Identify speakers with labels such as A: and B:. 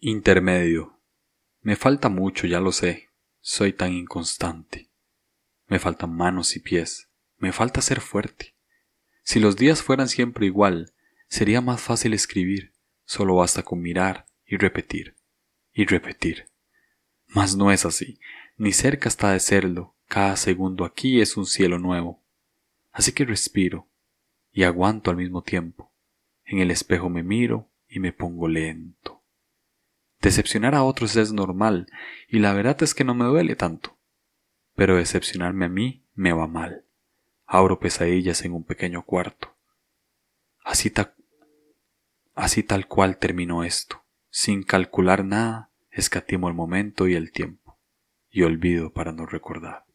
A: Intermedio. Me falta mucho, ya lo sé. Soy tan inconstante. Me faltan manos y pies. Me falta ser fuerte. Si los días fueran siempre igual, sería más fácil escribir. Solo basta con mirar y repetir. Y repetir. Mas no es así. Ni cerca está de serlo. Cada segundo aquí es un cielo nuevo. Así que respiro y aguanto al mismo tiempo. En el espejo me miro y me pongo lento. Decepcionar a otros es normal y la verdad es que no me duele tanto. Pero decepcionarme a mí me va mal. Abro pesadillas en un pequeño cuarto. Así, así tal cual terminó esto. Sin calcular nada, escatimo el momento y el tiempo, y olvido para no recordar.